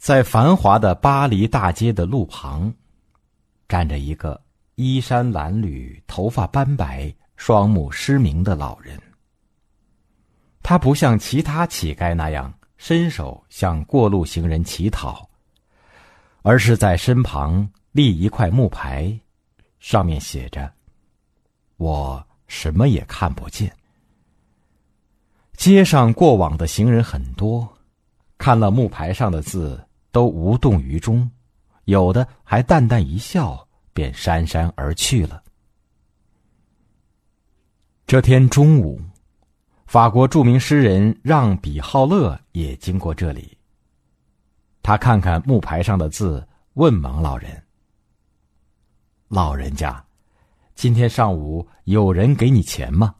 在繁华的巴黎大街的路旁，站着一个衣衫褴褛、头发斑白、双目失明的老人。他不像其他乞丐那样伸手向过路行人乞讨，而是在身旁立一块木牌，上面写着：“我什么也看不见。”街上过往的行人很多，看了木牌上的字，都无动于衷，有的还淡淡一笑，便姗姗而去了。这天中午，法国著名诗人让·比浩勒也经过这里。他看看木牌上的字，问盲老人：“老人家，今天上午有人给你钱吗？”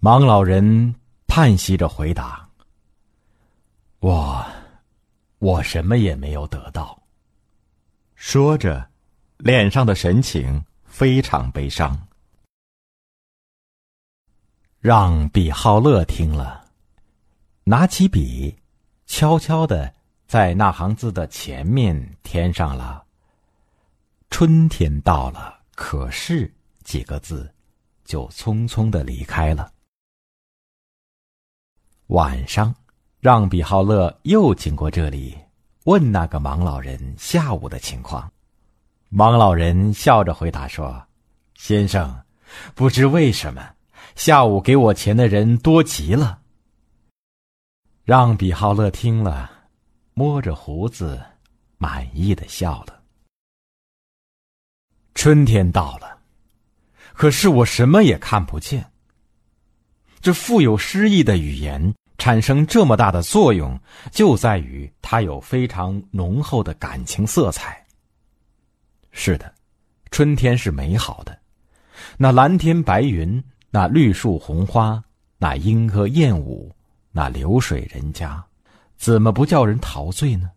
盲老人叹息着回答：“我，我什么也没有得到。”说着，脸上的神情非常悲伤。让比浩勒听了，拿起笔，悄悄的在那行字的前面添上了“春天到了，可是”几个字，就匆匆的离开了。晚上，让比浩勒又经过这里，问那个盲老人下午的情况。盲老人笑着回答说：“先生，不知为什么，下午给我钱的人多极了。”让比浩勒听了，摸着胡子，满意的笑了。春天到了，可是我什么也看不见。这富有诗意的语言产生这么大的作用，就在于它有非常浓厚的感情色彩。是的，春天是美好的，那蓝天白云，那绿树红花，那莺歌燕舞，那流水人家，怎么不叫人陶醉呢？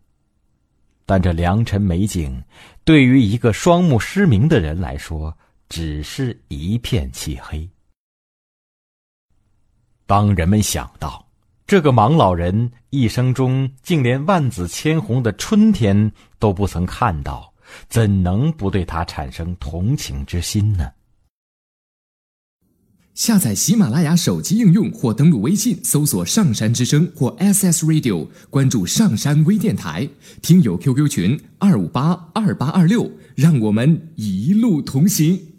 但这良辰美景，对于一个双目失明的人来说，只是一片漆黑。当人们想到，这个盲老人一生中竟连万紫千红的春天都不曾看到，怎能不对他产生同情之心呢？下载喜马拉雅手机应用或登录微信搜索“上山之声”或 SS Radio，关注上山微电台，听友 QQ 群二五八二八二六，让我们一路同行。